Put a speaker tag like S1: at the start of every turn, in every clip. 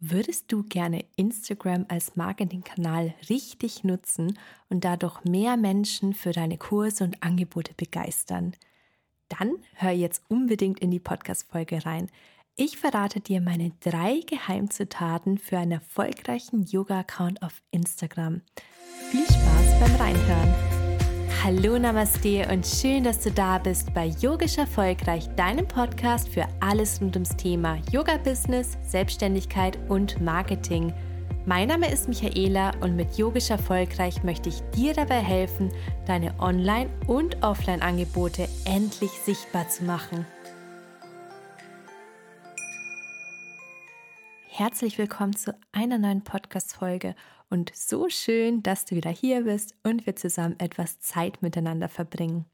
S1: Würdest du gerne Instagram als Marketingkanal richtig nutzen und dadurch mehr Menschen für deine Kurse und Angebote begeistern? Dann hör jetzt unbedingt in die Podcast-Folge rein. Ich verrate dir meine drei Geheimzutaten für einen erfolgreichen Yoga-Account auf Instagram. Viel Spaß beim Reinhören! Hallo Namaste und schön, dass du da bist bei Yogisch Erfolgreich, deinem Podcast für alles rund ums Thema Yoga-Business, Selbstständigkeit und Marketing. Mein Name ist Michaela und mit Yogisch Erfolgreich möchte ich dir dabei helfen, deine Online- und Offline-Angebote endlich sichtbar zu machen. Herzlich willkommen zu einer neuen Podcast-Folge und so schön, dass du wieder hier bist und wir zusammen etwas Zeit miteinander verbringen.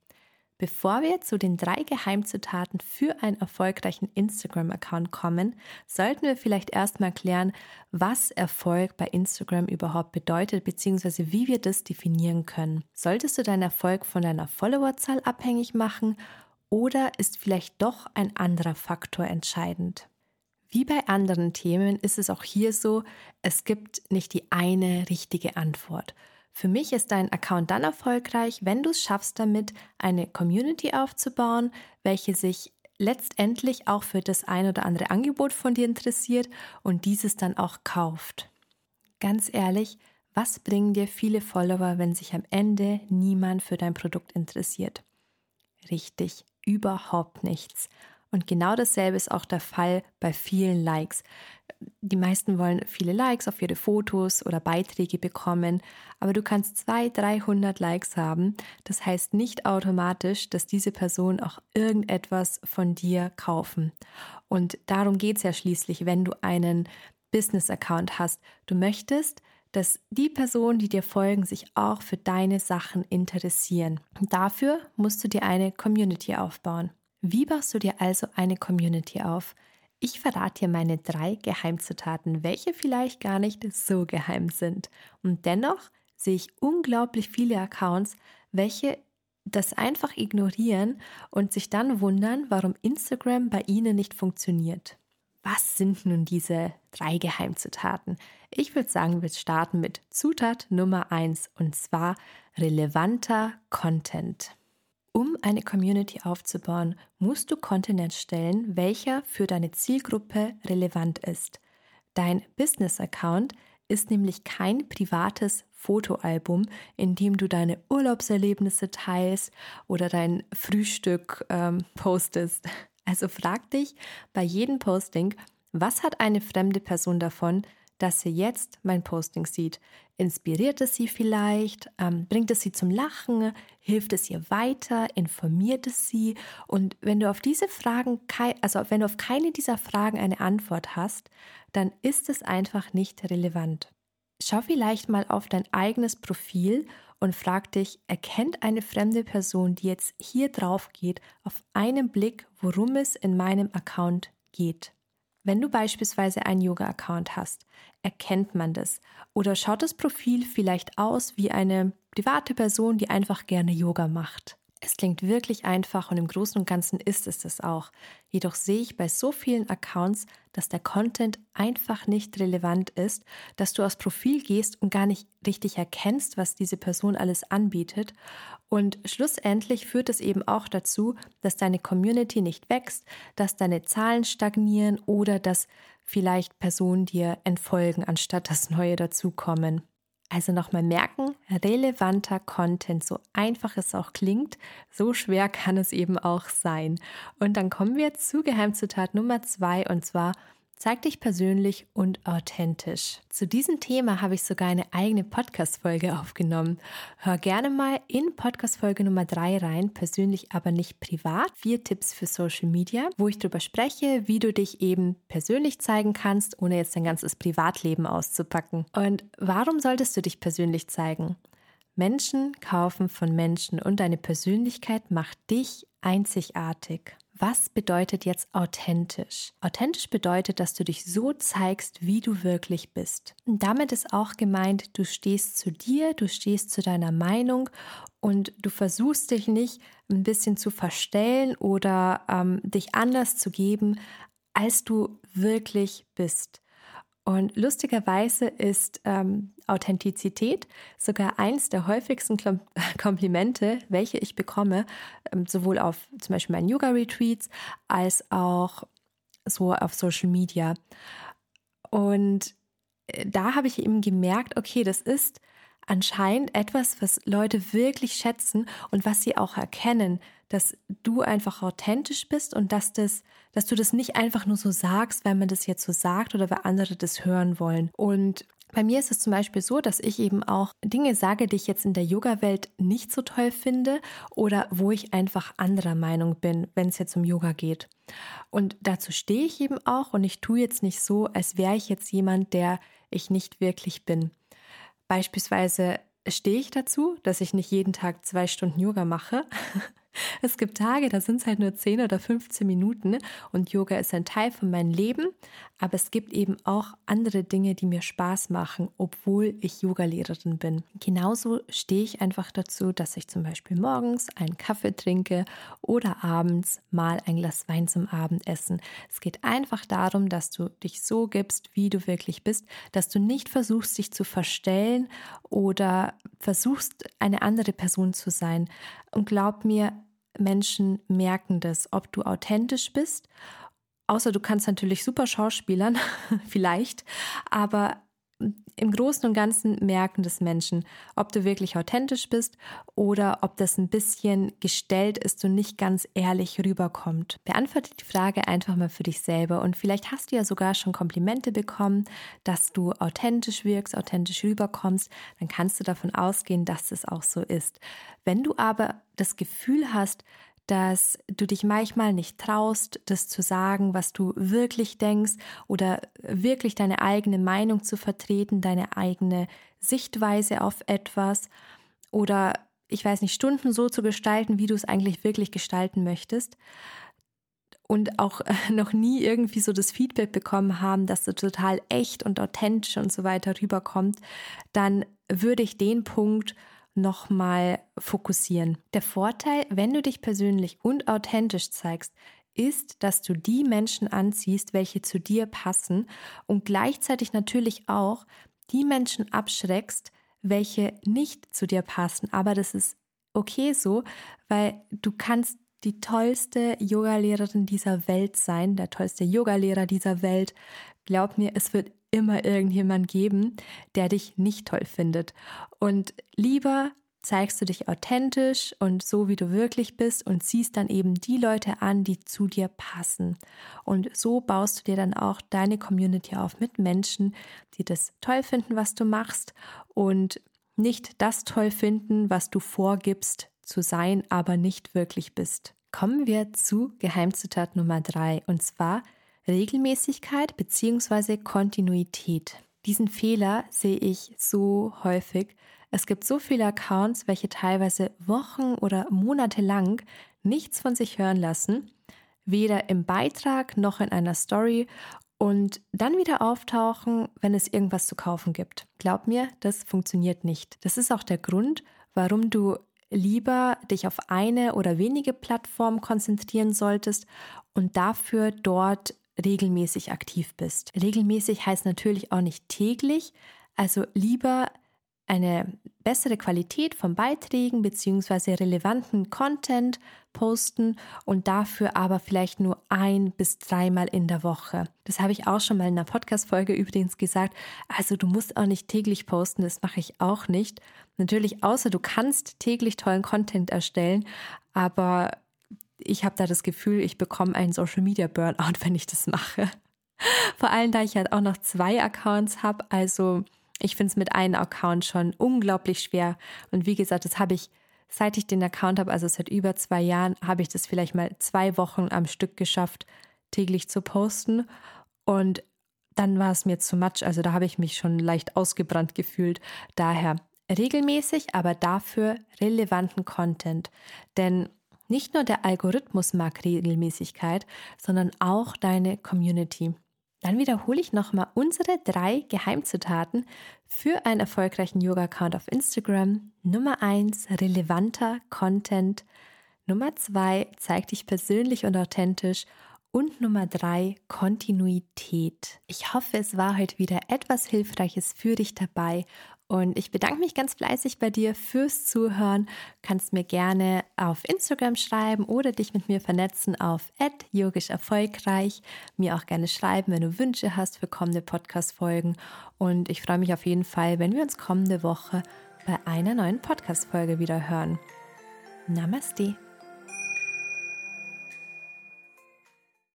S1: Bevor wir zu den drei Geheimzutaten für einen erfolgreichen Instagram-Account kommen, sollten wir vielleicht erstmal klären, was Erfolg bei Instagram überhaupt bedeutet, beziehungsweise wie wir das definieren können. Solltest du deinen Erfolg von deiner Followerzahl abhängig machen oder ist vielleicht doch ein anderer Faktor entscheidend? Wie bei anderen Themen ist es auch hier so, es gibt nicht die eine richtige Antwort. Für mich ist dein Account dann erfolgreich, wenn du es schaffst damit, eine Community aufzubauen, welche sich letztendlich auch für das ein oder andere Angebot von dir interessiert und dieses dann auch kauft. Ganz ehrlich, was bringen dir viele Follower, wenn sich am Ende niemand für dein Produkt interessiert? Richtig, überhaupt nichts. Und genau dasselbe ist auch der Fall bei vielen Likes. Die meisten wollen viele Likes auf ihre Fotos oder Beiträge bekommen, aber du kannst 200, 300 Likes haben. Das heißt nicht automatisch, dass diese Personen auch irgendetwas von dir kaufen. Und darum geht es ja schließlich, wenn du einen Business-Account hast. Du möchtest, dass die Personen, die dir folgen, sich auch für deine Sachen interessieren. Und dafür musst du dir eine Community aufbauen. Wie baust du dir also eine Community auf? Ich verrate dir meine drei Geheimzutaten, welche vielleicht gar nicht so geheim sind. Und dennoch sehe ich unglaublich viele Accounts, welche das einfach ignorieren und sich dann wundern, warum Instagram bei ihnen nicht funktioniert. Was sind nun diese drei Geheimzutaten? Ich würde sagen, wir starten mit Zutat Nummer eins und zwar relevanter Content. Um eine Community aufzubauen, musst du Content erstellen, welcher für deine Zielgruppe relevant ist. Dein Business-Account ist nämlich kein privates Fotoalbum, in dem du deine Urlaubserlebnisse teilst oder dein Frühstück ähm, postest. Also frag dich bei jedem Posting, was hat eine fremde Person davon, dass sie jetzt mein Posting sieht. Inspiriert es sie vielleicht? Ähm, bringt es sie zum Lachen? Hilft es ihr weiter? Informiert es sie? Und wenn du auf diese Fragen, also wenn du auf keine dieser Fragen eine Antwort hast, dann ist es einfach nicht relevant. Schau vielleicht mal auf dein eigenes Profil und frag dich, erkennt eine fremde Person, die jetzt hier drauf geht, auf einen Blick, worum es in meinem Account geht? Wenn du beispielsweise einen Yoga-Account hast, erkennt man das. Oder schaut das Profil vielleicht aus wie eine private Person, die einfach gerne Yoga macht. Es klingt wirklich einfach und im Großen und Ganzen ist es das auch. Jedoch sehe ich bei so vielen Accounts, dass der Content einfach nicht relevant ist, dass du aufs Profil gehst und gar nicht richtig erkennst, was diese Person alles anbietet. Und schlussendlich führt es eben auch dazu, dass deine Community nicht wächst, dass deine Zahlen stagnieren oder dass vielleicht Personen dir entfolgen, anstatt dass neue dazukommen. Also nochmal merken, relevanter Content, so einfach es auch klingt, so schwer kann es eben auch sein. Und dann kommen wir zu Geheimzutat Nummer zwei und zwar Zeig dich persönlich und authentisch. Zu diesem Thema habe ich sogar eine eigene Podcast-Folge aufgenommen. Hör gerne mal in Podcast-Folge Nummer 3 rein, persönlich aber nicht privat. Vier Tipps für Social Media, wo ich darüber spreche, wie du dich eben persönlich zeigen kannst, ohne jetzt dein ganzes Privatleben auszupacken. Und warum solltest du dich persönlich zeigen? Menschen kaufen von Menschen und deine Persönlichkeit macht dich einzigartig. Was bedeutet jetzt authentisch? Authentisch bedeutet, dass du dich so zeigst, wie du wirklich bist. Und damit ist auch gemeint, du stehst zu dir, du stehst zu deiner Meinung und du versuchst dich nicht ein bisschen zu verstellen oder ähm, dich anders zu geben, als du wirklich bist. Und lustigerweise ist ähm, Authentizität sogar eins der häufigsten Komplimente, welche ich bekomme, ähm, sowohl auf zum Beispiel meinen Yoga-Retreats als auch so auf Social Media. Und äh, da habe ich eben gemerkt, okay, das ist anscheinend etwas, was Leute wirklich schätzen und was sie auch erkennen, dass du einfach authentisch bist und dass das, dass du das nicht einfach nur so sagst, weil man das jetzt so sagt oder weil andere das hören wollen. Und bei mir ist es zum Beispiel so, dass ich eben auch Dinge sage, die ich jetzt in der Yoga-Welt nicht so toll finde oder wo ich einfach anderer Meinung bin, wenn es jetzt um Yoga geht. Und dazu stehe ich eben auch und ich tue jetzt nicht so, als wäre ich jetzt jemand, der ich nicht wirklich bin. Beispielsweise stehe ich dazu, dass ich nicht jeden Tag zwei Stunden Yoga mache. Es gibt Tage, da sind es halt nur 10 oder 15 Minuten und Yoga ist ein Teil von meinem Leben, aber es gibt eben auch andere Dinge, die mir Spaß machen, obwohl ich Yogalehrerin bin. Genauso stehe ich einfach dazu, dass ich zum Beispiel morgens einen Kaffee trinke oder abends mal ein Glas Wein zum Abendessen. Es geht einfach darum, dass du dich so gibst, wie du wirklich bist, dass du nicht versuchst, dich zu verstellen oder versuchst, eine andere Person zu sein. Und glaub mir, Menschen merken das, ob du authentisch bist. Außer du kannst natürlich super Schauspielern, vielleicht, aber im Großen und Ganzen merken das Menschen, ob du wirklich authentisch bist oder ob das ein bisschen gestellt ist und nicht ganz ehrlich rüberkommt. Beantworte die Frage einfach mal für dich selber und vielleicht hast du ja sogar schon Komplimente bekommen, dass du authentisch wirkst, authentisch rüberkommst, dann kannst du davon ausgehen, dass es auch so ist. Wenn du aber das Gefühl hast, dass du dich manchmal nicht traust, das zu sagen, was du wirklich denkst oder wirklich deine eigene Meinung zu vertreten, deine eigene Sichtweise auf etwas oder ich weiß nicht, Stunden so zu gestalten, wie du es eigentlich wirklich gestalten möchtest. Und auch noch nie irgendwie so das Feedback bekommen haben, dass du total echt und authentisch und so weiter rüberkommt, dann würde ich den Punkt nochmal fokussieren. Der Vorteil, wenn du dich persönlich und authentisch zeigst, ist, dass du die Menschen anziehst, welche zu dir passen und gleichzeitig natürlich auch die Menschen abschreckst, welche nicht zu dir passen. Aber das ist okay so, weil du kannst die tollste Yogalehrerin dieser Welt sein, der tollste Yogalehrer dieser Welt. Glaub mir, es wird immer irgendjemand geben, der dich nicht toll findet. Und lieber zeigst du dich authentisch und so, wie du wirklich bist und ziehst dann eben die Leute an, die zu dir passen. Und so baust du dir dann auch deine Community auf mit Menschen, die das toll finden, was du machst und nicht das toll finden, was du vorgibst zu sein, aber nicht wirklich bist. Kommen wir zu Geheimzutat Nummer drei und zwar Regelmäßigkeit bzw. Kontinuität. Diesen Fehler sehe ich so häufig. Es gibt so viele Accounts, welche teilweise Wochen oder Monate lang nichts von sich hören lassen, weder im Beitrag noch in einer Story und dann wieder auftauchen, wenn es irgendwas zu kaufen gibt. Glaub mir, das funktioniert nicht. Das ist auch der Grund, warum du lieber dich auf eine oder wenige Plattformen konzentrieren solltest und dafür dort regelmäßig aktiv bist. Regelmäßig heißt natürlich auch nicht täglich, also lieber eine bessere Qualität von Beiträgen bzw. relevanten Content posten und dafür aber vielleicht nur ein bis dreimal in der Woche. Das habe ich auch schon mal in einer Podcast-Folge übrigens gesagt. Also du musst auch nicht täglich posten, das mache ich auch nicht. Natürlich, außer du kannst täglich tollen Content erstellen, aber ich habe da das Gefühl, ich bekomme einen Social Media Burnout, wenn ich das mache. Vor allem, da ich halt auch noch zwei Accounts habe. Also ich finde es mit einem Account schon unglaublich schwer. Und wie gesagt, das habe ich, seit ich den Account habe, also seit über zwei Jahren, habe ich das vielleicht mal zwei Wochen am Stück geschafft, täglich zu posten. Und dann war es mir zu much. Also da habe ich mich schon leicht ausgebrannt gefühlt. Daher regelmäßig, aber dafür relevanten Content. Denn nicht nur der Algorithmus mag Regelmäßigkeit, sondern auch deine Community. Dann wiederhole ich nochmal unsere drei Geheimzutaten für einen erfolgreichen Yoga-Account auf Instagram. Nummer eins relevanter Content. Nummer zwei zeig dich persönlich und authentisch. Und Nummer drei, Kontinuität. Ich hoffe, es war heute wieder etwas Hilfreiches für dich dabei und ich bedanke mich ganz fleißig bei dir fürs Zuhören. Kannst mir gerne auf Instagram schreiben oder dich mit mir vernetzen auf yogisch erfolgreich. Mir auch gerne schreiben, wenn du Wünsche hast für kommende Podcast-Folgen. Und ich freue mich auf jeden Fall, wenn wir uns kommende Woche bei einer neuen Podcast-Folge wieder hören. Namaste.